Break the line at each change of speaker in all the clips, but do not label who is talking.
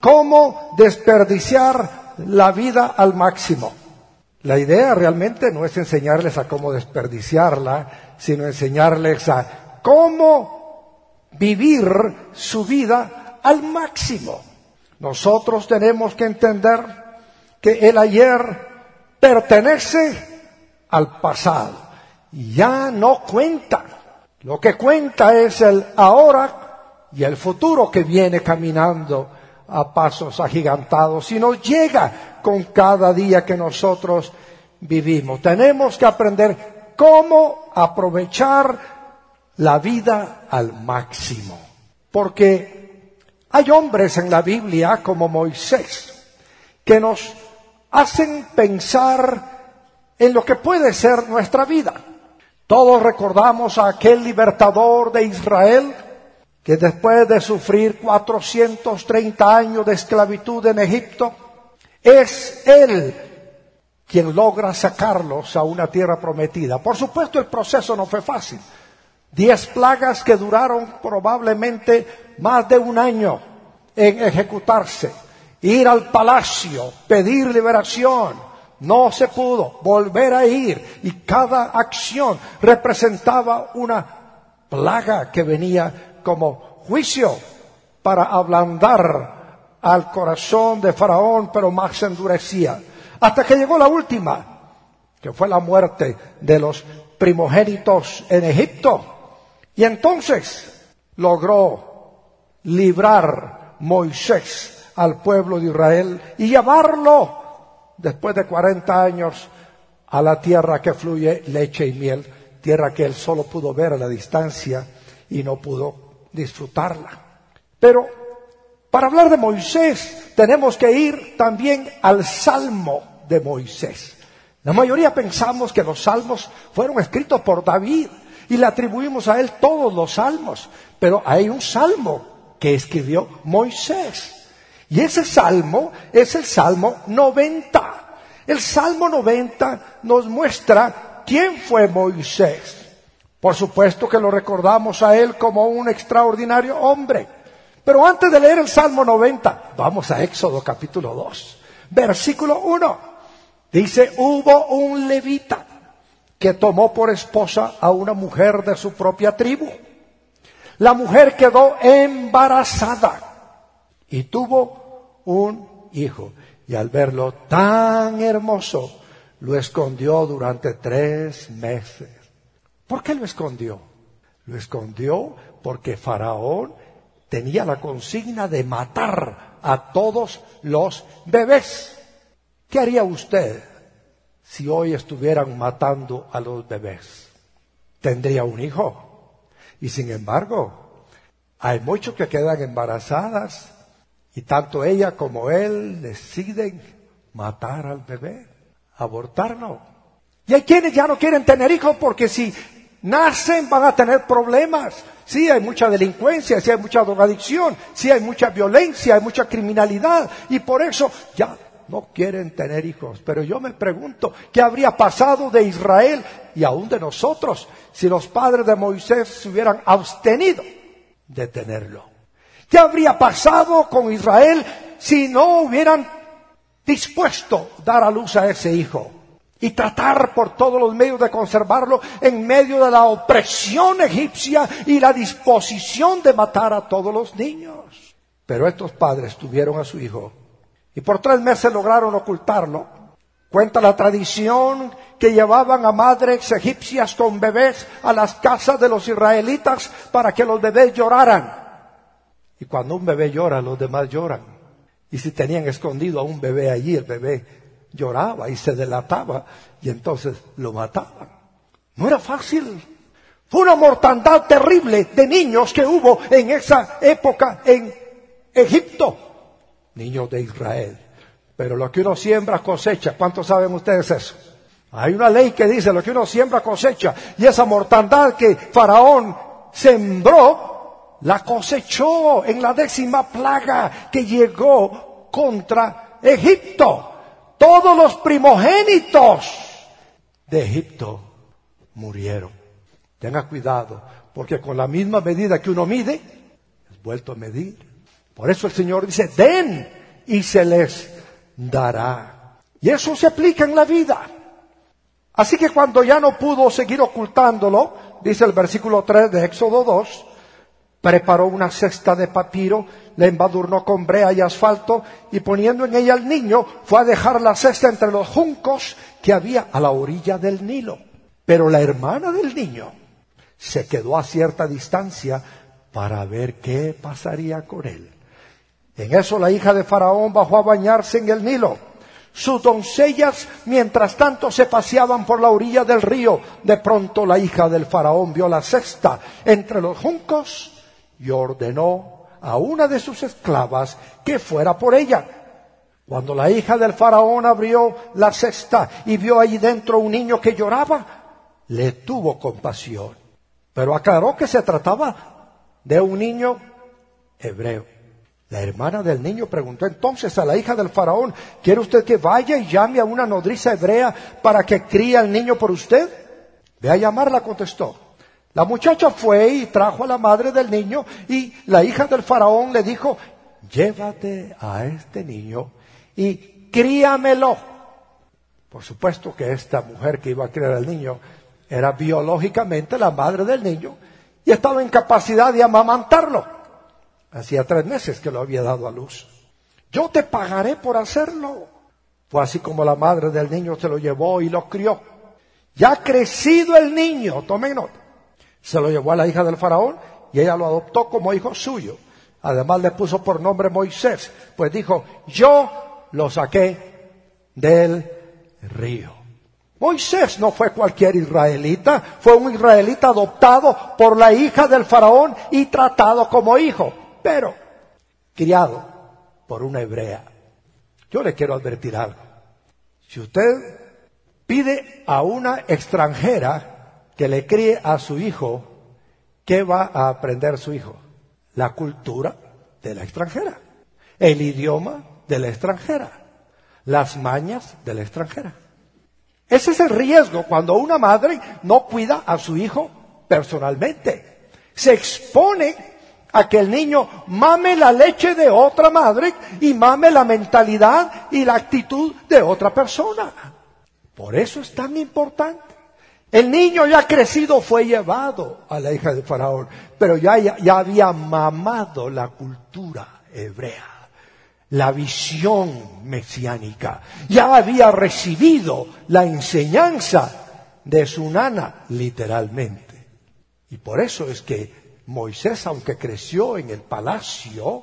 cómo desperdiciar la vida al máximo. La idea realmente no es enseñarles a cómo desperdiciarla, sino enseñarles a cómo vivir su vida al máximo. Nosotros tenemos que entender que el ayer pertenece al pasado ya no cuenta. Lo que cuenta es el ahora y el futuro que viene caminando a pasos agigantados nos llega con cada día que nosotros vivimos. Tenemos que aprender cómo aprovechar la vida al máximo. Porque hay hombres en la Biblia como Moisés que nos hacen pensar en lo que puede ser nuestra vida. Todos recordamos a aquel libertador de Israel que después de sufrir 430 años de esclavitud en Egipto, es Él quien logra sacarlos a una tierra prometida. Por supuesto, el proceso no fue fácil. Diez plagas que duraron probablemente más de un año en ejecutarse. Ir al palacio, pedir liberación. No se pudo volver a ir y cada acción representaba una plaga que venía como juicio para ablandar al corazón de Faraón, pero más se endurecía. Hasta que llegó la última, que fue la muerte de los primogénitos en Egipto. Y entonces logró librar Moisés al pueblo de Israel y llevarlo, después de 40 años, a la tierra que fluye leche y miel, tierra que él solo pudo ver a la distancia y no pudo disfrutarla. Pero para hablar de Moisés tenemos que ir también al Salmo de Moisés. La mayoría pensamos que los salmos fueron escritos por David y le atribuimos a él todos los salmos, pero hay un salmo que escribió Moisés. Y ese salmo es el Salmo 90. El Salmo 90 nos muestra quién fue Moisés. Por supuesto que lo recordamos a él como un extraordinario hombre. Pero antes de leer el Salmo 90, vamos a Éxodo capítulo 2, versículo 1. Dice, hubo un levita que tomó por esposa a una mujer de su propia tribu. La mujer quedó embarazada y tuvo un hijo. Y al verlo tan hermoso, lo escondió durante tres meses. ¿Por qué lo escondió? Lo escondió porque Faraón tenía la consigna de matar a todos los bebés. ¿Qué haría usted si hoy estuvieran matando a los bebés? Tendría un hijo. Y sin embargo, hay muchos que quedan embarazadas y tanto ella como él deciden matar al bebé, abortarlo. Y hay quienes ya no quieren tener hijos porque si nacen van a tener problemas. Sí, hay mucha delincuencia, sí hay mucha drogadicción, sí hay mucha violencia, hay mucha criminalidad y por eso ya no quieren tener hijos. Pero yo me pregunto, ¿qué habría pasado de Israel y aún de nosotros si los padres de Moisés se hubieran abstenido de tenerlo? ¿Qué habría pasado con Israel si no hubieran dispuesto dar a luz a ese hijo? Y tratar por todos los medios de conservarlo en medio de la opresión egipcia y la disposición de matar a todos los niños. Pero estos padres tuvieron a su hijo y por tres meses lograron ocultarlo. Cuenta la tradición que llevaban a madres egipcias con bebés a las casas de los israelitas para que los bebés lloraran. Y cuando un bebé llora, los demás lloran. Y si tenían escondido a un bebé allí, el bebé lloraba y se delataba y entonces lo mataban. No era fácil. Fue una mortandad terrible de niños que hubo en esa época en Egipto. Niños de Israel. Pero lo que uno siembra cosecha. ¿Cuántos saben ustedes eso? Hay una ley que dice lo que uno siembra cosecha. Y esa mortandad que Faraón sembró, la cosechó en la décima plaga que llegó contra Egipto todos los primogénitos de Egipto murieron. Tenga cuidado, porque con la misma medida que uno mide, es vuelto a medir. Por eso el Señor dice, den y se les dará. Y eso se aplica en la vida. Así que cuando ya no pudo seguir ocultándolo, dice el versículo 3 de Éxodo 2, preparó una cesta de papiro, la embadurnó con brea y asfalto y poniendo en ella al niño fue a dejar la cesta entre los juncos que había a la orilla del Nilo. Pero la hermana del niño se quedó a cierta distancia para ver qué pasaría con él. En eso la hija de Faraón bajó a bañarse en el Nilo. Sus doncellas, mientras tanto, se paseaban por la orilla del río. De pronto la hija del faraón vio la cesta entre los juncos y ordenó a una de sus esclavas que fuera por ella. Cuando la hija del faraón abrió la cesta y vio allí dentro un niño que lloraba, le tuvo compasión. Pero aclaró que se trataba de un niño hebreo. La hermana del niño preguntó entonces a la hija del faraón, ¿quiere usted que vaya y llame a una nodriza hebrea para que críe al niño por usted? Ve a llamarla, contestó. La muchacha fue y trajo a la madre del niño y la hija del faraón le dijo, llévate a este niño y críamelo. Por supuesto que esta mujer que iba a criar al niño era biológicamente la madre del niño y estaba en capacidad de amamantarlo. Hacía tres meses que lo había dado a luz. Yo te pagaré por hacerlo. Fue así como la madre del niño se lo llevó y lo crió. Ya ha crecido el niño, tomen nota. Se lo llevó a la hija del faraón y ella lo adoptó como hijo suyo. Además le puso por nombre Moisés, pues dijo, yo lo saqué del río. Moisés no fue cualquier israelita, fue un israelita adoptado por la hija del faraón y tratado como hijo, pero criado por una hebrea. Yo le quiero advertir algo. Si usted pide a una extranjera que le críe a su hijo, ¿qué va a aprender su hijo? La cultura de la extranjera, el idioma de la extranjera, las mañas de la extranjera. Ese es el riesgo cuando una madre no cuida a su hijo personalmente. Se expone a que el niño mame la leche de otra madre y mame la mentalidad y la actitud de otra persona. Por eso es tan importante. El niño ya crecido fue llevado a la hija de Faraón, pero ya, ya, había mamado la cultura hebrea, la visión mesiánica, ya había recibido la enseñanza de su nana, literalmente. Y por eso es que Moisés, aunque creció en el palacio,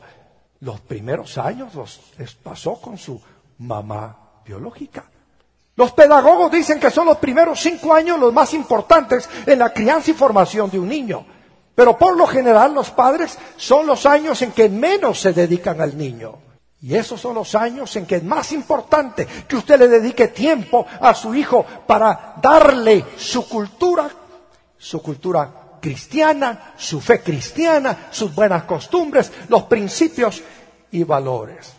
los primeros años los pasó con su mamá biológica. Los pedagogos dicen que son los primeros cinco años los más importantes en la crianza y formación de un niño. Pero por lo general los padres son los años en que menos se dedican al niño. Y esos son los años en que es más importante que usted le dedique tiempo a su hijo para darle su cultura, su cultura cristiana, su fe cristiana, sus buenas costumbres, los principios y valores.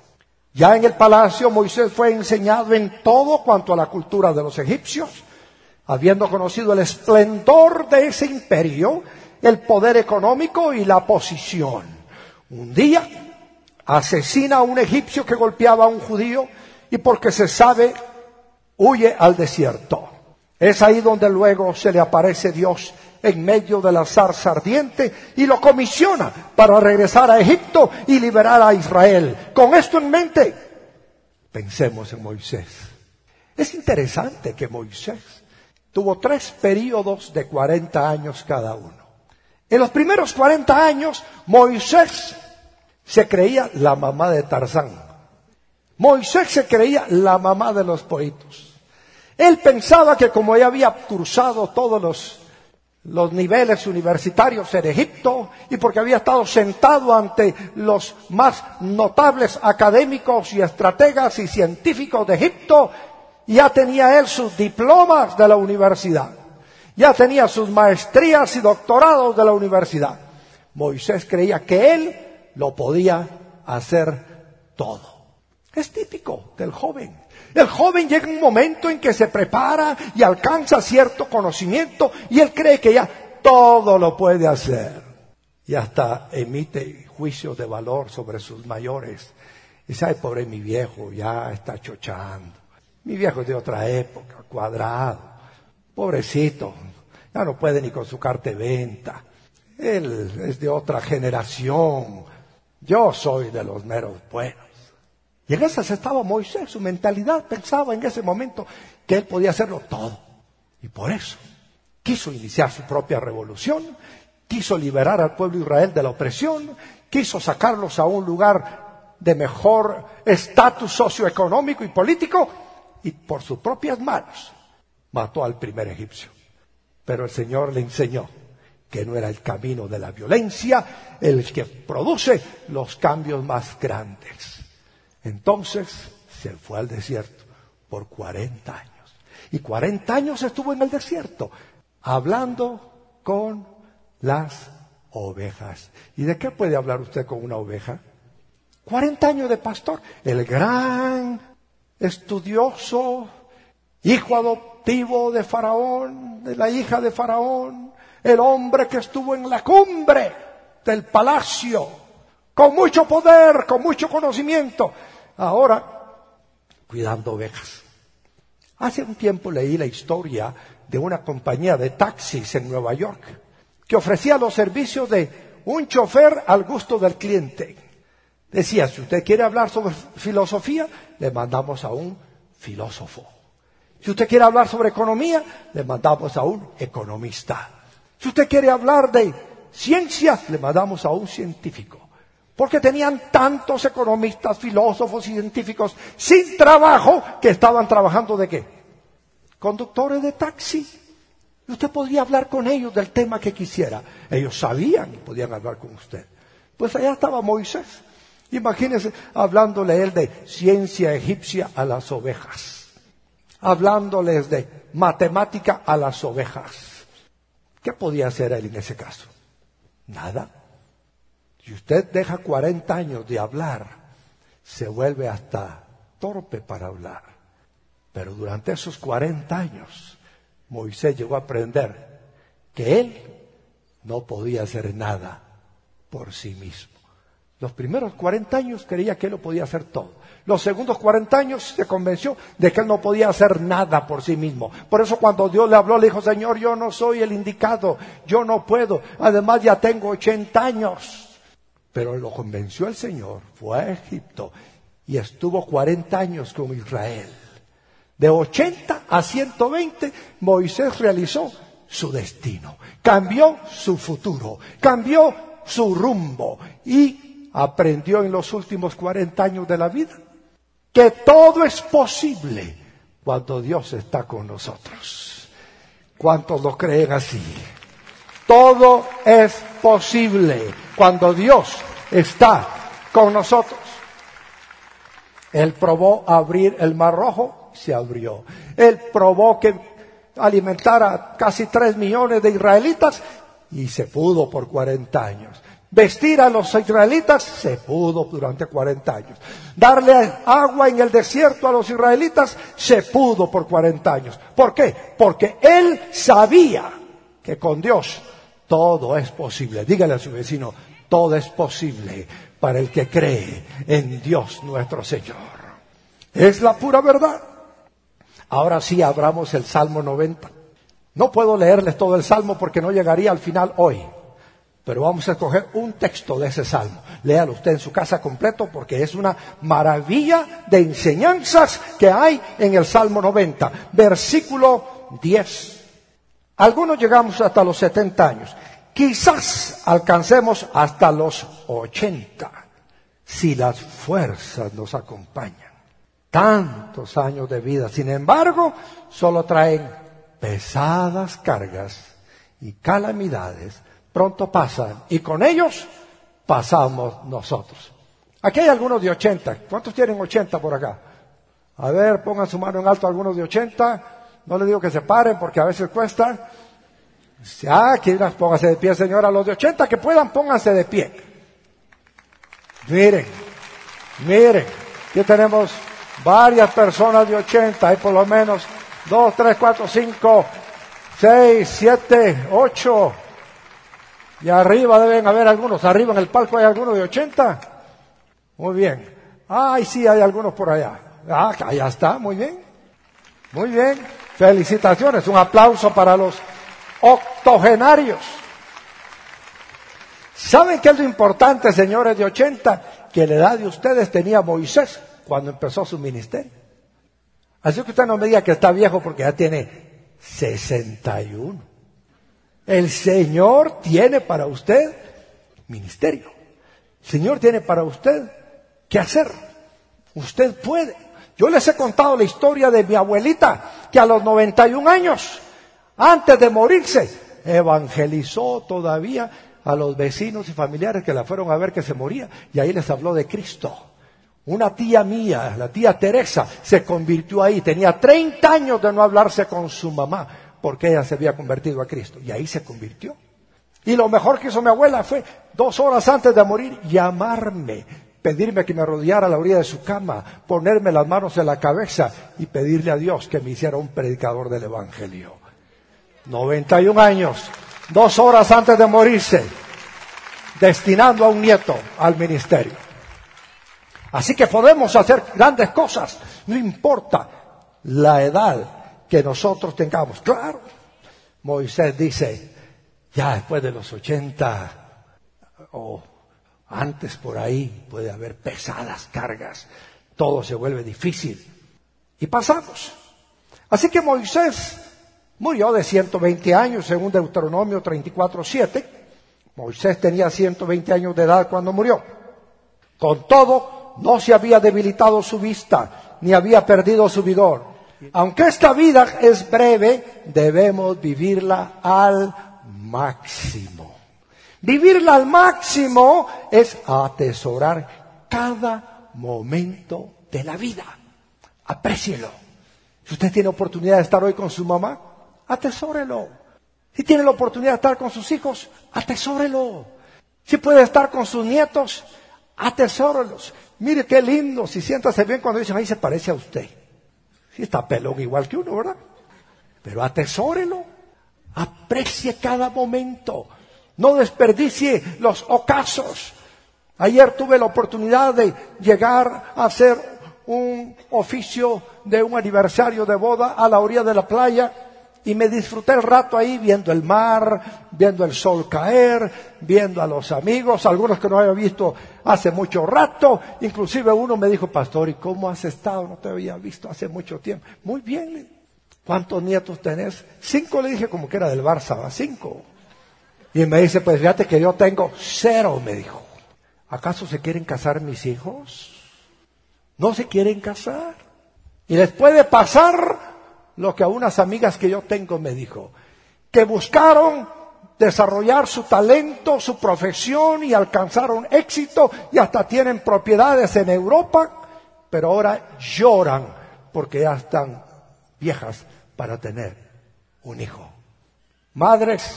Ya en el palacio Moisés fue enseñado en todo cuanto a la cultura de los egipcios, habiendo conocido el esplendor de ese imperio, el poder económico y la posición. Un día asesina a un egipcio que golpeaba a un judío y porque se sabe huye al desierto. Es ahí donde luego se le aparece Dios en medio de la zarza ardiente y lo comisiona para regresar a Egipto y liberar a Israel. Con esto en mente, pensemos en Moisés. Es interesante que Moisés tuvo tres periodos de 40 años cada uno. En los primeros 40 años, Moisés se creía la mamá de Tarzán. Moisés se creía la mamá de los poetas. Él pensaba que como ya había cursado todos los los niveles universitarios en Egipto y porque había estado sentado ante los más notables académicos y estrategas y científicos de Egipto, ya tenía él sus diplomas de la universidad, ya tenía sus maestrías y doctorados de la universidad. Moisés creía que él lo podía hacer todo. Es típico del joven. El joven llega un momento en que se prepara y alcanza cierto conocimiento y él cree que ya todo lo puede hacer. Y hasta emite juicio de valor sobre sus mayores. Y sabe, pobre mi viejo, ya está chochando. Mi viejo es de otra época, cuadrado. Pobrecito, ya no puede ni con su carta de venta. Él es de otra generación. Yo soy de los meros buenos. Y en esas estaba Moisés, su mentalidad pensaba en ese momento que él podía hacerlo todo. Y por eso quiso iniciar su propia revolución, quiso liberar al pueblo de Israel de la opresión, quiso sacarlos a un lugar de mejor estatus socioeconómico y político, y por sus propias manos mató al primer egipcio. Pero el Señor le enseñó que no era el camino de la violencia el que produce los cambios más grandes. Entonces se fue al desierto por 40 años. Y 40 años estuvo en el desierto, hablando con las ovejas. ¿Y de qué puede hablar usted con una oveja? 40 años de pastor, el gran estudioso, hijo adoptivo de Faraón, de la hija de Faraón, el hombre que estuvo en la cumbre del palacio, con mucho poder, con mucho conocimiento, ahora cuidando ovejas. Hace un tiempo leí la historia de una compañía de taxis en Nueva York que ofrecía los servicios de un chofer al gusto del cliente. Decía, si usted quiere hablar sobre filosofía, le mandamos a un filósofo. Si usted quiere hablar sobre economía, le mandamos a un economista. Si usted quiere hablar de ciencia, le mandamos a un científico. Porque tenían tantos economistas, filósofos científicos sin trabajo que estaban trabajando de qué? Conductores de taxi. Y usted podía hablar con ellos del tema que quisiera. Ellos sabían y podían hablar con usted. Pues allá estaba Moisés. Imagínense hablándole él de ciencia egipcia a las ovejas. Hablándoles de matemática a las ovejas. ¿Qué podía hacer él en ese caso? Nada. Si usted deja 40 años de hablar, se vuelve hasta torpe para hablar. Pero durante esos 40 años, Moisés llegó a aprender que él no podía hacer nada por sí mismo. Los primeros 40 años creía que él lo podía hacer todo. Los segundos 40 años se convenció de que él no podía hacer nada por sí mismo. Por eso cuando Dios le habló, le dijo, Señor, yo no soy el indicado, yo no puedo. Además ya tengo 80 años. Pero lo convenció el Señor, fue a Egipto y estuvo 40 años con Israel. De 80 a 120, Moisés realizó su destino, cambió su futuro, cambió su rumbo y aprendió en los últimos 40 años de la vida que todo es posible cuando Dios está con nosotros. ¿Cuántos lo creen así? Todo es posible cuando Dios está con nosotros. Él probó abrir el mar rojo, se abrió. Él probó que alimentara casi tres millones de israelitas y se pudo por 40 años. Vestir a los israelitas se pudo durante 40 años. Darle agua en el desierto a los israelitas se pudo por 40 años. ¿Por qué? Porque él sabía que con Dios todo es posible. Dígale a su vecino, todo es posible para el que cree en Dios nuestro Señor. Es la pura verdad. Ahora sí abramos el Salmo 90. No puedo leerles todo el Salmo porque no llegaría al final hoy. Pero vamos a escoger un texto de ese salmo. Léalo usted en su casa completo porque es una maravilla de enseñanzas que hay en el Salmo 90. Versículo 10. Algunos llegamos hasta los 70 años. Quizás alcancemos hasta los 80 si las fuerzas nos acompañan. Tantos años de vida, sin embargo, solo traen pesadas cargas y calamidades. Pronto pasan y con ellos pasamos nosotros. Aquí hay algunos de 80. ¿Cuántos tienen 80 por acá? A ver, pongan su mano en alto algunos de 80. No les digo que se paren porque a veces cuesta. Ah, quieran, pónganse de pie, señora. Los de 80 que puedan, pónganse de pie. Miren, miren, aquí tenemos varias personas de 80. Hay por lo menos 2, 3, 4, 5, 6, 7, 8. Y arriba deben haber algunos. Arriba en el palco hay algunos de 80. Muy bien. Ay, sí, hay algunos por allá. Ah, allá está, muy bien. Muy bien. Felicitaciones. Un aplauso para los octogenarios. ¿Saben qué es lo importante, señores de 80? Que la edad de ustedes tenía Moisés cuando empezó su ministerio. Así que usted no me diga que está viejo porque ya tiene 61. El Señor tiene para usted ministerio. El Señor tiene para usted qué hacer. Usted puede. Yo les he contado la historia de mi abuelita que a los 91 años, antes de morirse, evangelizó todavía a los vecinos y familiares que la fueron a ver que se moría y ahí les habló de Cristo. Una tía mía, la tía Teresa, se convirtió ahí. Tenía 30 años de no hablarse con su mamá porque ella se había convertido a Cristo y ahí se convirtió. Y lo mejor que hizo mi abuela fue dos horas antes de morir llamarme, pedirme que me rodeara a la orilla de su cama, ponerme las manos en la cabeza y pedirle a Dios que me hiciera un predicador del Evangelio. 91 años, dos horas antes de morirse, destinando a un nieto al ministerio. Así que podemos hacer grandes cosas, no importa la edad que nosotros tengamos. Claro, Moisés dice, ya después de los 80 o antes por ahí puede haber pesadas cargas, todo se vuelve difícil. Y pasamos. Así que Moisés Murió de 120 años, según Deuteronomio 34.7. Moisés tenía 120 años de edad cuando murió. Con todo, no se había debilitado su vista, ni había perdido su vigor. Aunque esta vida es breve, debemos vivirla al máximo. Vivirla al máximo es atesorar cada momento de la vida. Aprécielo. Si usted tiene oportunidad de estar hoy con su mamá, atesórelo. Si tiene la oportunidad de estar con sus hijos, atesórelo. Si puede estar con sus nietos, atesórelos. Mire qué lindo, si siéntase bien cuando dicen, ahí se parece a usted. Si está pelón igual que uno, ¿verdad? Pero atesórelo. Aprecie cada momento. No desperdicie los ocasos. Ayer tuve la oportunidad de llegar a hacer un oficio de un aniversario de boda a la orilla de la playa y me disfruté el rato ahí viendo el mar, viendo el sol caer, viendo a los amigos, algunos que no había visto hace mucho rato. Inclusive uno me dijo, pastor, ¿y cómo has estado? No te había visto hace mucho tiempo. Muy bien. ¿Cuántos nietos tenés? Cinco le dije como que era del Barça, cinco. Y me dice, pues fíjate que yo tengo cero, me dijo. ¿Acaso se quieren casar mis hijos? No se quieren casar. Y les puede pasar lo que a unas amigas que yo tengo me dijo, que buscaron desarrollar su talento, su profesión y alcanzaron éxito y hasta tienen propiedades en Europa, pero ahora lloran porque ya están viejas para tener un hijo. Madres,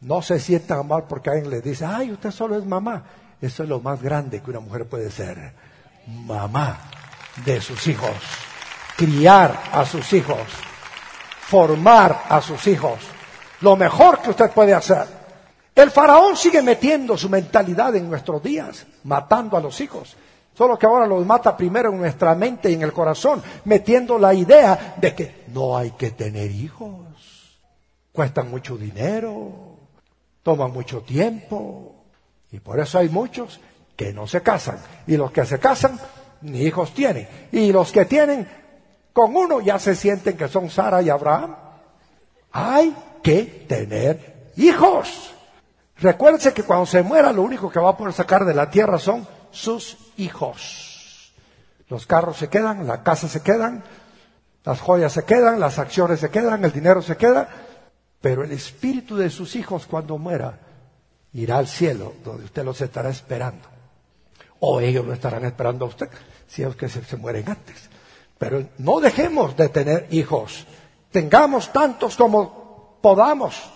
no se sientan mal porque alguien les dice, ay, usted solo es mamá. Eso es lo más grande que una mujer puede ser, mamá de sus hijos criar a sus hijos, formar a sus hijos. Lo mejor que usted puede hacer. El faraón sigue metiendo su mentalidad en nuestros días, matando a los hijos. Solo que ahora los mata primero en nuestra mente y en el corazón, metiendo la idea de que no hay que tener hijos. Cuestan mucho dinero, toman mucho tiempo. Y por eso hay muchos que no se casan. Y los que se casan, ni hijos tienen. Y los que tienen, con uno ya se sienten que son Sara y Abraham. Hay que tener hijos. Recuérdense que cuando se muera lo único que va a poder sacar de la tierra son sus hijos. Los carros se quedan, la casa se quedan, las joyas se quedan, las acciones se quedan, el dinero se queda, pero el espíritu de sus hijos cuando muera irá al cielo donde usted los estará esperando. O ellos lo estarán esperando a usted si es que se mueren antes. Pero no dejemos de tener hijos. Tengamos tantos como podamos,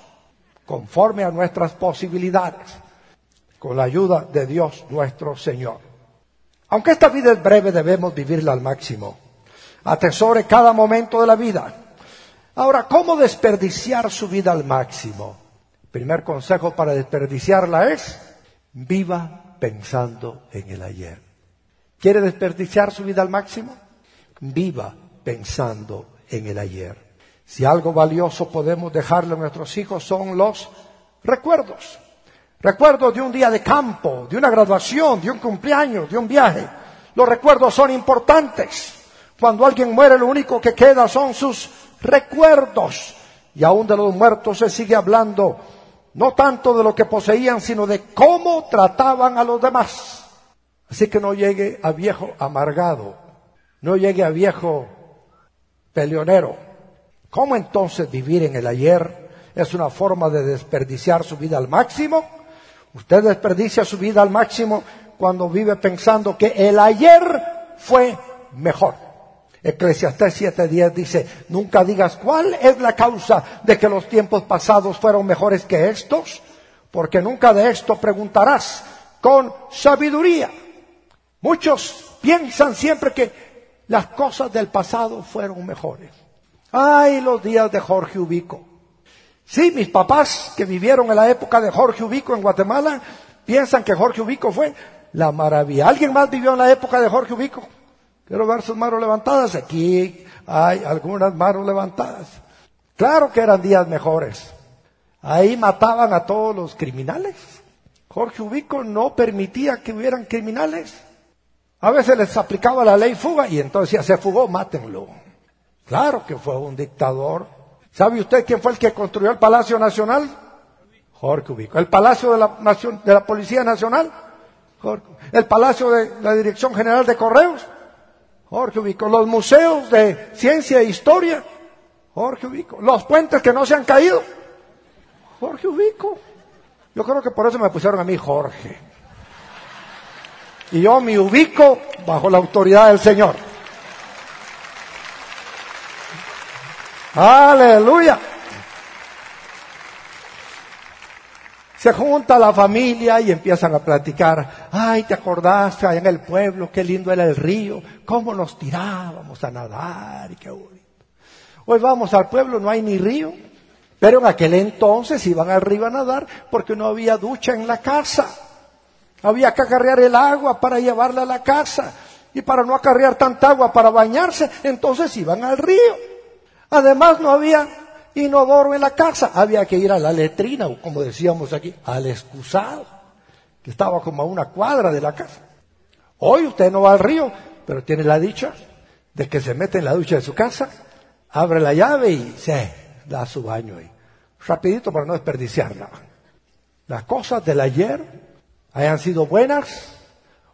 conforme a nuestras posibilidades, con la ayuda de Dios nuestro Señor. Aunque esta vida es breve, debemos vivirla al máximo. Atesore cada momento de la vida. Ahora, ¿cómo desperdiciar su vida al máximo? Primer consejo para desperdiciarla es, viva pensando en el ayer. ¿Quiere desperdiciar su vida al máximo? Viva pensando en el ayer. Si algo valioso podemos dejarle a nuestros hijos son los recuerdos. Recuerdos de un día de campo, de una graduación, de un cumpleaños, de un viaje. Los recuerdos son importantes. Cuando alguien muere lo único que queda son sus recuerdos. Y aún de los muertos se sigue hablando no tanto de lo que poseían, sino de cómo trataban a los demás. Así que no llegue a viejo amargado, no llegue a viejo peleonero. ¿Cómo entonces vivir en el ayer es una forma de desperdiciar su vida al máximo? Usted desperdicia su vida al máximo cuando vive pensando que el ayer fue mejor. Eclesiastés 7:10 dice, nunca digas cuál es la causa de que los tiempos pasados fueron mejores que estos, porque nunca de esto preguntarás con sabiduría. Muchos piensan siempre que las cosas del pasado fueron mejores. Ay, los días de Jorge Ubico. Sí, mis papás que vivieron en la época de Jorge Ubico en Guatemala piensan que Jorge Ubico fue la maravilla. ¿Alguien más vivió en la época de Jorge Ubico? Quiero ver sus manos levantadas. Aquí hay algunas manos levantadas. Claro que eran días mejores. Ahí mataban a todos los criminales. Jorge Ubico no permitía que hubieran criminales. A veces les aplicaba la ley fuga y entonces ya se fugó, mátenlo. Claro que fue un dictador. ¿Sabe usted quién fue el que construyó el Palacio Nacional? Jorge Ubico. ¿El Palacio de la, de la Policía Nacional? Jorge. ¿El Palacio de la Dirección General de Correos? Jorge Ubico. Los museos de ciencia e historia, Jorge Ubico. Los puentes que no se han caído, Jorge Ubico. Yo creo que por eso me pusieron a mí Jorge. Y yo me ubico bajo la autoridad del Señor. Aleluya. Se junta la familia y empiezan a platicar. Ay, ¿te acordaste allá en el pueblo? Qué lindo era el río. Cómo nos tirábamos a nadar y qué bonito. Hoy vamos al pueblo, no hay ni río. Pero en aquel entonces iban al río a nadar porque no había ducha en la casa. Había que acarrear el agua para llevarla a la casa. Y para no acarrear tanta agua para bañarse, entonces iban al río. Además no había inodoro en la casa. Había que ir a la letrina, o como decíamos aquí, al excusado, que estaba como a una cuadra de la casa. Hoy usted no va al río, pero tiene la dicha de que se mete en la ducha de su casa, abre la llave y se da su baño ahí. Rapidito para no desperdiciarla. Las cosas del ayer, hayan sido buenas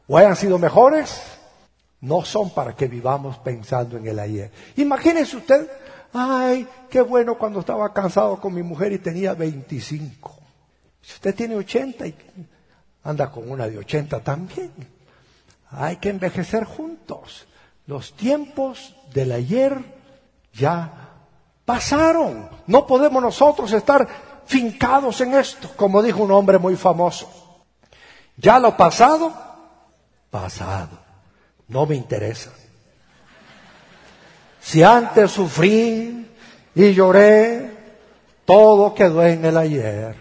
o hayan sido mejores, no son para que vivamos pensando en el ayer. Imagínese usted Ay, qué bueno cuando estaba cansado con mi mujer y tenía 25. Si usted tiene 80 y anda con una de 80 también. Hay que envejecer juntos. Los tiempos del ayer ya pasaron. No podemos nosotros estar fincados en esto, como dijo un hombre muy famoso. Ya lo pasado, pasado. No me interesa. Si antes sufrí y lloré, todo quedó en el ayer.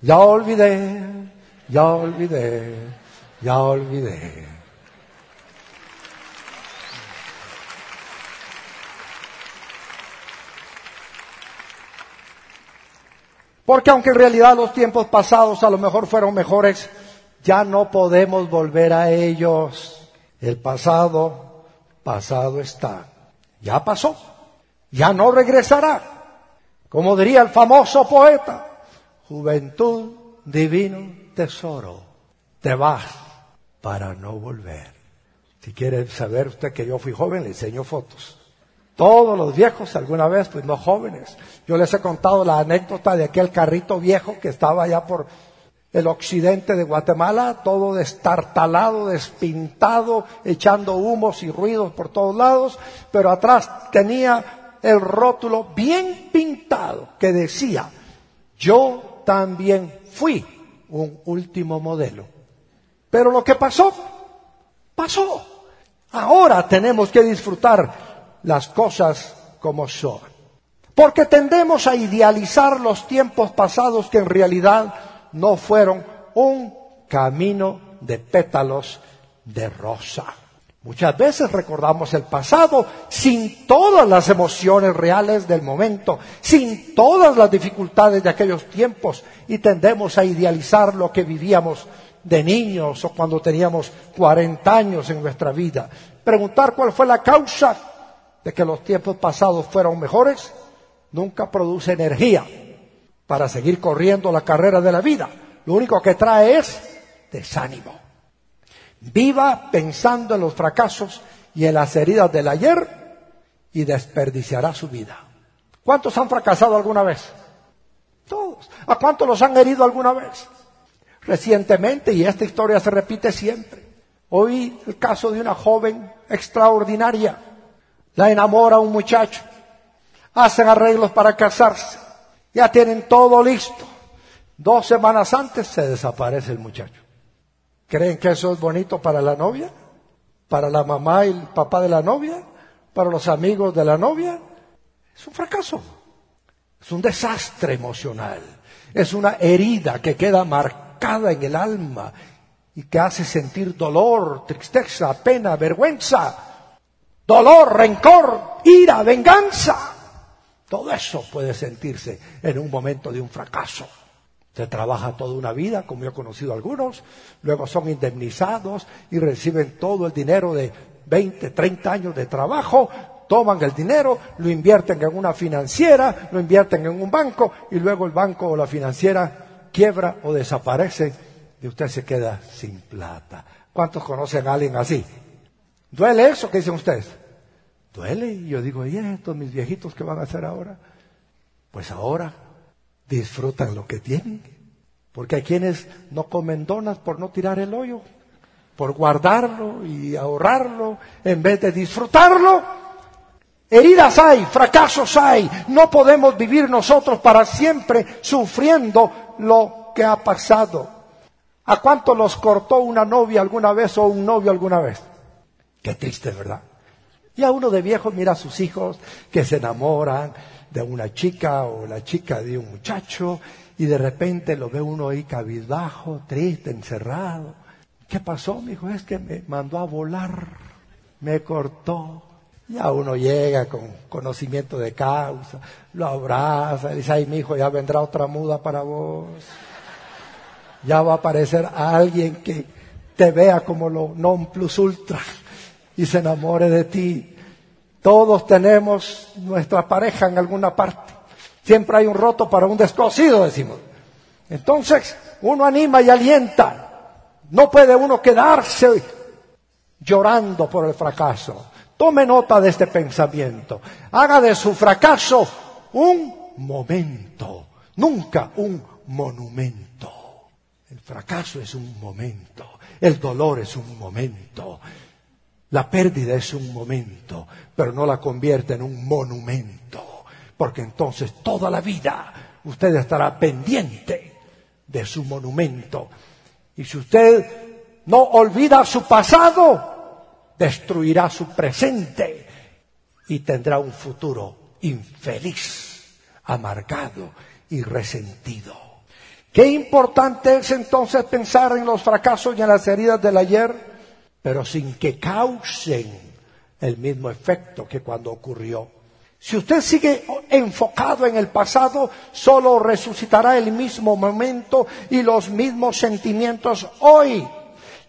Ya olvidé, ya olvidé, ya olvidé. Porque aunque en realidad los tiempos pasados a lo mejor fueron mejores, ya no podemos volver a ellos. El pasado, pasado está ya pasó, ya no regresará. Como diría el famoso poeta, juventud, divino tesoro, te vas para no volver. Si quiere saber usted que yo fui joven, le enseño fotos. Todos los viejos alguna vez, pues no jóvenes. Yo les he contado la anécdota de aquel carrito viejo que estaba allá por el occidente de Guatemala, todo destartalado, despintado, echando humos y ruidos por todos lados, pero atrás tenía el rótulo bien pintado que decía, yo también fui un último modelo. Pero lo que pasó, pasó. Ahora tenemos que disfrutar las cosas como son. Porque tendemos a idealizar los tiempos pasados que en realidad no fueron un camino de pétalos de rosa. Muchas veces recordamos el pasado sin todas las emociones reales del momento, sin todas las dificultades de aquellos tiempos y tendemos a idealizar lo que vivíamos de niños o cuando teníamos 40 años en nuestra vida. Preguntar cuál fue la causa de que los tiempos pasados fueron mejores nunca produce energía para seguir corriendo la carrera de la vida. Lo único que trae es desánimo. Viva pensando en los fracasos y en las heridas del ayer y desperdiciará su vida. ¿Cuántos han fracasado alguna vez? Todos. ¿A cuántos los han herido alguna vez? Recientemente, y esta historia se repite siempre, oí el caso de una joven extraordinaria. La enamora un muchacho. Hacen arreglos para casarse. Ya tienen todo listo. Dos semanas antes se desaparece el muchacho. ¿Creen que eso es bonito para la novia? ¿Para la mamá y el papá de la novia? ¿Para los amigos de la novia? Es un fracaso. Es un desastre emocional. Es una herida que queda marcada en el alma y que hace sentir dolor, tristeza, pena, vergüenza, dolor, rencor, ira, venganza. Todo eso puede sentirse en un momento de un fracaso. Se trabaja toda una vida, como yo he conocido algunos, luego son indemnizados y reciben todo el dinero de 20, 30 años de trabajo, toman el dinero, lo invierten en una financiera, lo invierten en un banco y luego el banco o la financiera quiebra o desaparece y usted se queda sin plata. ¿Cuántos conocen a alguien así? ¿Duele eso que dicen ustedes? Duele. Y yo digo, ¿y estos mis viejitos qué van a hacer ahora? Pues ahora disfrutan lo que tienen. Porque hay quienes no comen donas por no tirar el hoyo, por guardarlo y ahorrarlo en vez de disfrutarlo. Heridas hay, fracasos hay. No podemos vivir nosotros para siempre sufriendo lo que ha pasado. ¿A cuánto los cortó una novia alguna vez o un novio alguna vez? Qué triste, ¿verdad? Y a uno de viejos mira a sus hijos que se enamoran, de una chica o la chica de un muchacho y de repente lo ve uno ahí cabizbajo, triste, encerrado. ¿Qué pasó? Me dijo, es que me mandó a volar, me cortó. Ya uno llega con conocimiento de causa, lo abraza, dice, ay, mi hijo, ya vendrá otra muda para vos. Ya va a aparecer alguien que te vea como lo non plus ultra y se enamore de ti. Todos tenemos nuestra pareja en alguna parte. Siempre hay un roto para un descosido, decimos. Entonces, uno anima y alienta. No puede uno quedarse llorando por el fracaso. Tome nota de este pensamiento. Haga de su fracaso un momento, nunca un monumento. El fracaso es un momento, el dolor es un momento, la pérdida es un momento, pero no la convierte en un monumento, porque entonces toda la vida usted estará pendiente de su monumento. Y si usted no olvida su pasado, destruirá su presente y tendrá un futuro infeliz, amargado y resentido. Qué importante es entonces pensar en los fracasos y en las heridas del ayer pero sin que causen el mismo efecto que cuando ocurrió. Si usted sigue enfocado en el pasado, solo resucitará el mismo momento y los mismos sentimientos hoy.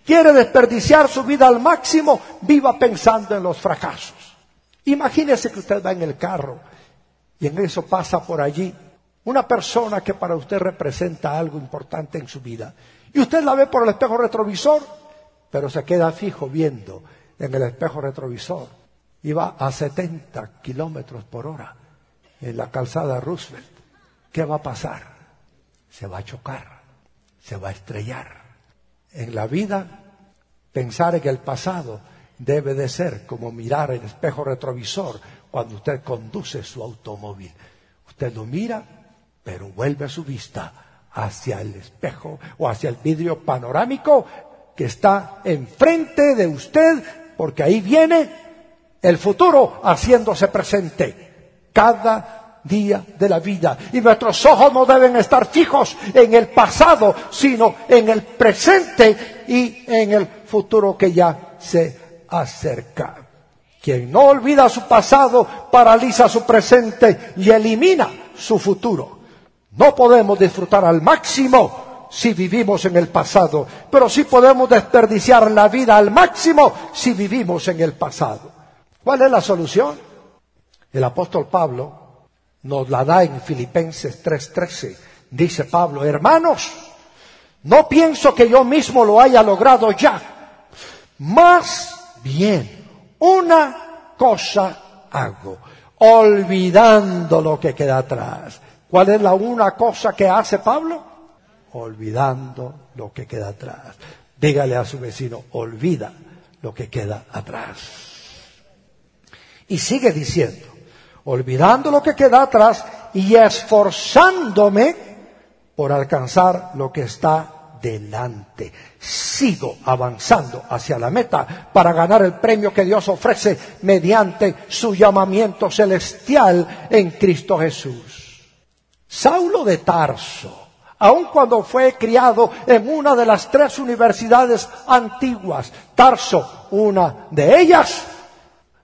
Quiere desperdiciar su vida al máximo, viva pensando en los fracasos. Imagínese que usted va en el carro y en eso pasa por allí una persona que para usted representa algo importante en su vida. Y usted la ve por el espejo retrovisor pero se queda fijo viendo en el espejo retrovisor. Iba a 70 kilómetros por hora en la calzada Roosevelt. ¿Qué va a pasar? Se va a chocar, se va a estrellar. En la vida, pensar en el pasado debe de ser como mirar el espejo retrovisor cuando usted conduce su automóvil. Usted lo mira, pero vuelve su vista hacia el espejo o hacia el vidrio panorámico que está enfrente de usted, porque ahí viene el futuro haciéndose presente. Cada día de la vida. Y nuestros ojos no deben estar fijos en el pasado, sino en el presente y en el futuro que ya se acerca. Quien no olvida su pasado paraliza su presente y elimina su futuro. No podemos disfrutar al máximo si vivimos en el pasado, pero sí podemos desperdiciar la vida al máximo si vivimos en el pasado. ¿Cuál es la solución? El apóstol Pablo nos la da en Filipenses 3:13. Dice Pablo, hermanos, no pienso que yo mismo lo haya logrado ya. Más bien, una cosa hago, olvidando lo que queda atrás. ¿Cuál es la una cosa que hace Pablo? Olvidando lo que queda atrás. Dígale a su vecino, olvida lo que queda atrás. Y sigue diciendo, olvidando lo que queda atrás y esforzándome por alcanzar lo que está delante. Sigo avanzando hacia la meta para ganar el premio que Dios ofrece mediante su llamamiento celestial en Cristo Jesús. Saulo de Tarso, aun cuando fue criado en una de las tres universidades antiguas, Tarso, una de ellas,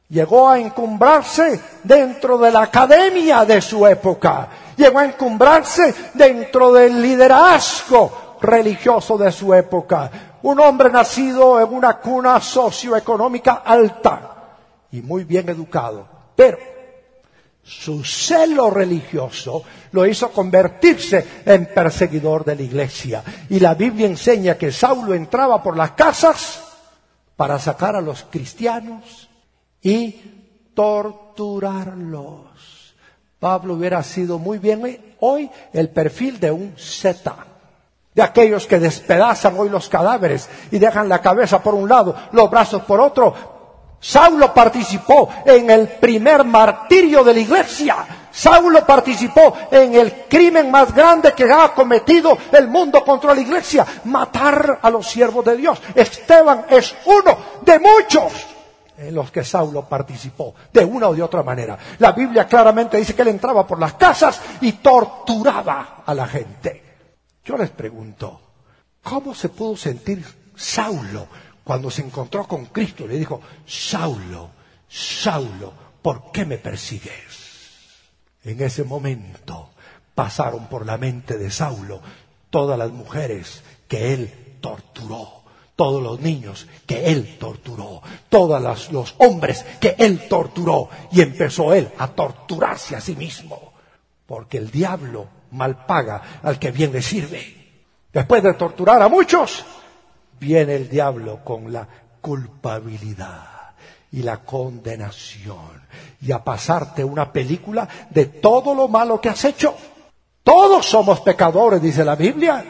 Llegó a encumbrarse dentro de la academia de su época. Llegó a encumbrarse dentro del liderazgo religioso de su época. Un hombre nacido en una cuna socioeconómica alta y muy bien educado. Pero su celo religioso lo hizo convertirse en perseguidor de la iglesia. Y la Biblia enseña que Saulo entraba por las casas para sacar a los cristianos y torturarlos. Pablo hubiera sido muy bien hoy el perfil de un Z, de aquellos que despedazan hoy los cadáveres y dejan la cabeza por un lado, los brazos por otro. Saulo participó en el primer martirio de la iglesia. Saulo participó en el crimen más grande que ha cometido el mundo contra la iglesia, matar a los siervos de Dios. Esteban es uno de muchos en los que Saulo participó, de una o de otra manera. La Biblia claramente dice que él entraba por las casas y torturaba a la gente. Yo les pregunto, ¿cómo se pudo sentir Saulo cuando se encontró con Cristo? Le dijo, Saulo, Saulo, ¿por qué me persigues? En ese momento pasaron por la mente de Saulo todas las mujeres que él torturó todos los niños que él torturó, todos los hombres que él torturó, y empezó él a torturarse a sí mismo, porque el diablo mal paga al que bien le sirve. Después de torturar a muchos, viene el diablo con la culpabilidad y la condenación y a pasarte una película de todo lo malo que has hecho. Todos somos pecadores, dice la Biblia.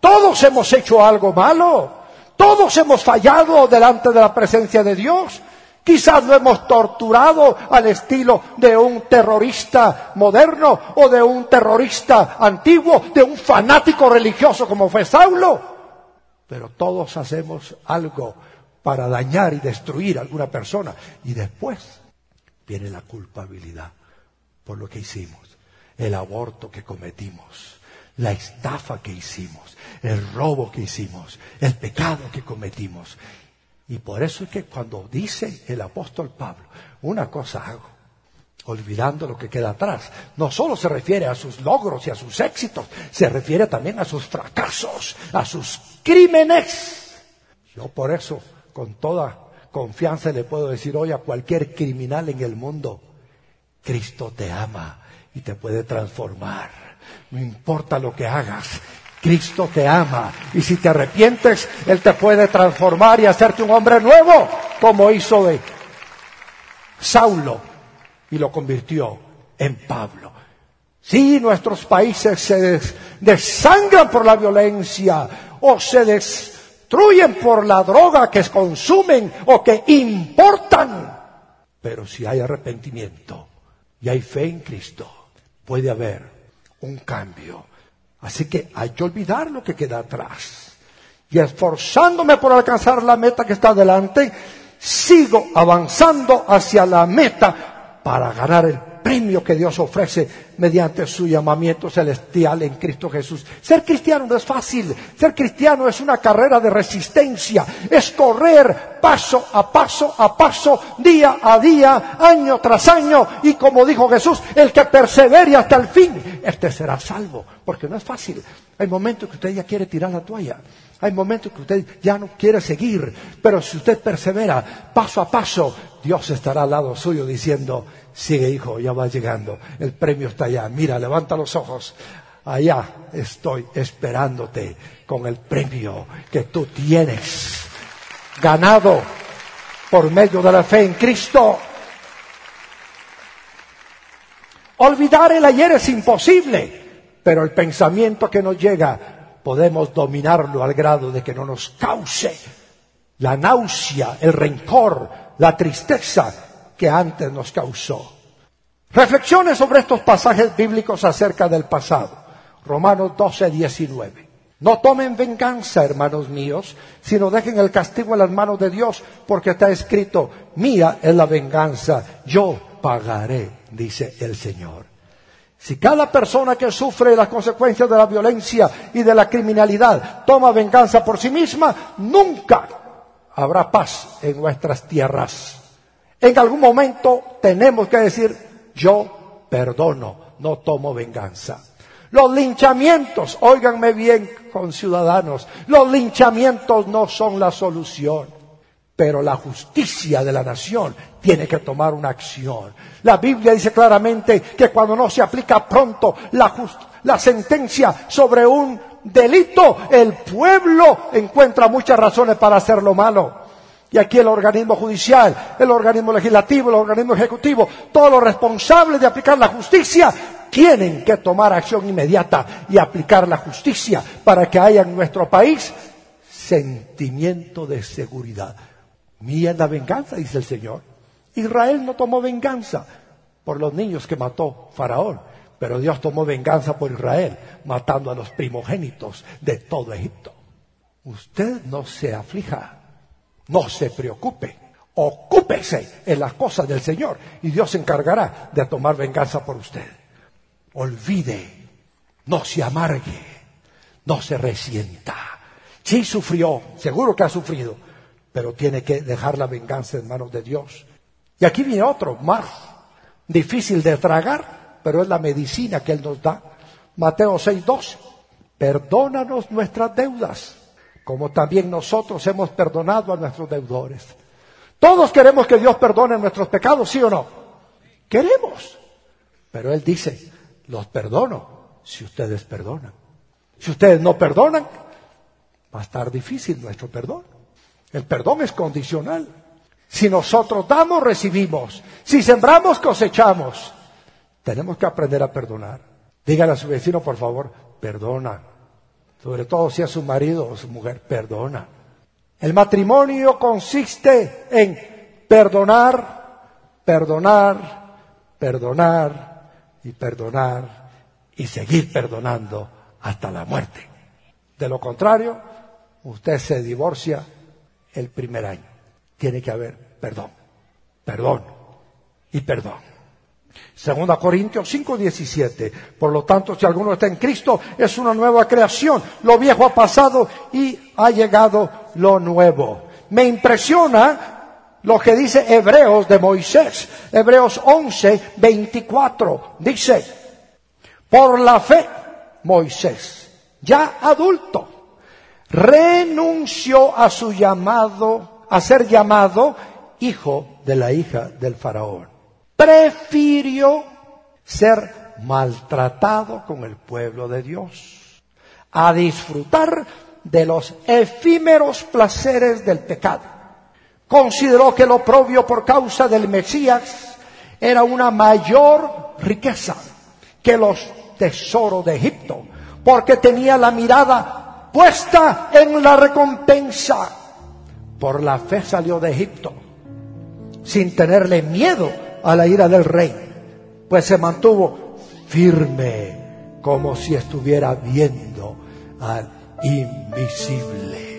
Todos hemos hecho algo malo. Todos hemos fallado delante de la presencia de Dios. Quizás lo hemos torturado al estilo de un terrorista moderno o de un terrorista antiguo, de un fanático religioso como fue Saulo. Pero todos hacemos algo para dañar y destruir a alguna persona. Y después viene la culpabilidad por lo que hicimos, el aborto que cometimos la estafa que hicimos, el robo que hicimos, el pecado que cometimos. Y por eso es que cuando dice el apóstol Pablo, una cosa hago, olvidando lo que queda atrás, no solo se refiere a sus logros y a sus éxitos, se refiere también a sus fracasos, a sus crímenes. Yo por eso, con toda confianza, le puedo decir hoy a cualquier criminal en el mundo, Cristo te ama y te puede transformar. No importa lo que hagas, Cristo te ama. Y si te arrepientes, Él te puede transformar y hacerte un hombre nuevo, como hizo de Saulo y lo convirtió en Pablo. Si nuestros países se desangran por la violencia o se destruyen por la droga que consumen o que importan. Pero si hay arrepentimiento y hay fe en Cristo, puede haber un cambio. Así que hay que olvidar lo que queda atrás. Y esforzándome por alcanzar la meta que está delante, sigo avanzando hacia la meta para ganar el premio que Dios ofrece mediante su llamamiento celestial en Cristo Jesús. Ser cristiano no es fácil. Ser cristiano es una carrera de resistencia. Es correr paso a paso a paso, día a día, año tras año. Y como dijo Jesús, el que persevere hasta el fin, este será salvo. Porque no es fácil. Hay momentos que usted ya quiere tirar la toalla. Hay momentos que usted ya no quiere seguir, pero si usted persevera paso a paso, Dios estará al lado suyo diciendo, sigue hijo, ya va llegando, el premio está allá, mira, levanta los ojos, allá estoy esperándote con el premio que tú tienes ganado por medio de la fe en Cristo. Olvidar el ayer es imposible, pero el pensamiento que nos llega podemos dominarlo al grado de que no nos cause la náusea, el rencor, la tristeza que antes nos causó. Reflexiones sobre estos pasajes bíblicos acerca del pasado. Romanos 12, 19. No tomen venganza, hermanos míos, sino dejen el castigo en las manos de Dios, porque está escrito, mía es la venganza, yo pagaré, dice el Señor. Si cada persona que sufre las consecuencias de la violencia y de la criminalidad toma venganza por sí misma, nunca habrá paz en nuestras tierras. En algún momento tenemos que decir, yo perdono, no tomo venganza. Los linchamientos, óiganme bien con ciudadanos, los linchamientos no son la solución pero la justicia de la nación tiene que tomar una acción. La Biblia dice claramente que cuando no se aplica pronto la, sentencia sobre un delito, el pueblo encuentra muchas razones para hacerlo malo. Y aquí el organismo judicial, el organismo legislativo, el organismo ejecutivo, todos los responsables de aplicar la justicia tienen que tomar acción inmediata y aplicar la justicia para que haya en nuestro país sentimiento de seguridad. Mía la venganza, dice el Señor. Israel no tomó venganza por los niños que mató Faraón, pero Dios tomó venganza por Israel, matando a los primogénitos de todo Egipto. Usted no se aflija, no se preocupe, ocúpese en las cosas del Señor y Dios se encargará de tomar venganza por usted. Olvide, no se amargue, no se resienta. Sí sufrió, seguro que ha sufrido, pero tiene que dejar la venganza en manos de Dios. Y aquí viene otro, más difícil de tragar, pero es la medicina que Él nos da. Mateo 6:12, perdónanos nuestras deudas, como también nosotros hemos perdonado a nuestros deudores. Todos queremos que Dios perdone nuestros pecados, ¿sí o no? Queremos. Pero Él dice, los perdono si ustedes perdonan. Si ustedes no perdonan, va a estar difícil nuestro perdón. El perdón es condicional. Si nosotros damos, recibimos. Si sembramos, cosechamos. Tenemos que aprender a perdonar. Dígale a su vecino, por favor, perdona. Sobre todo si es su marido o su mujer, perdona. El matrimonio consiste en perdonar, perdonar, perdonar y perdonar y seguir perdonando hasta la muerte. De lo contrario, usted se divorcia el primer año. Tiene que haber perdón, perdón y perdón. Segunda Corintios 5:17. Por lo tanto, si alguno está en Cristo, es una nueva creación. Lo viejo ha pasado y ha llegado lo nuevo. Me impresiona lo que dice Hebreos de Moisés. Hebreos 11, 24. Dice, por la fe, Moisés, ya adulto, renunció a su llamado, a ser llamado hijo de la hija del faraón. Prefirió ser maltratado con el pueblo de Dios, a disfrutar de los efímeros placeres del pecado. Consideró que lo propio por causa del Mesías era una mayor riqueza que los tesoros de Egipto, porque tenía la mirada puesta en la recompensa. Por la fe salió de Egipto, sin tenerle miedo a la ira del rey, pues se mantuvo firme como si estuviera viendo al invisible.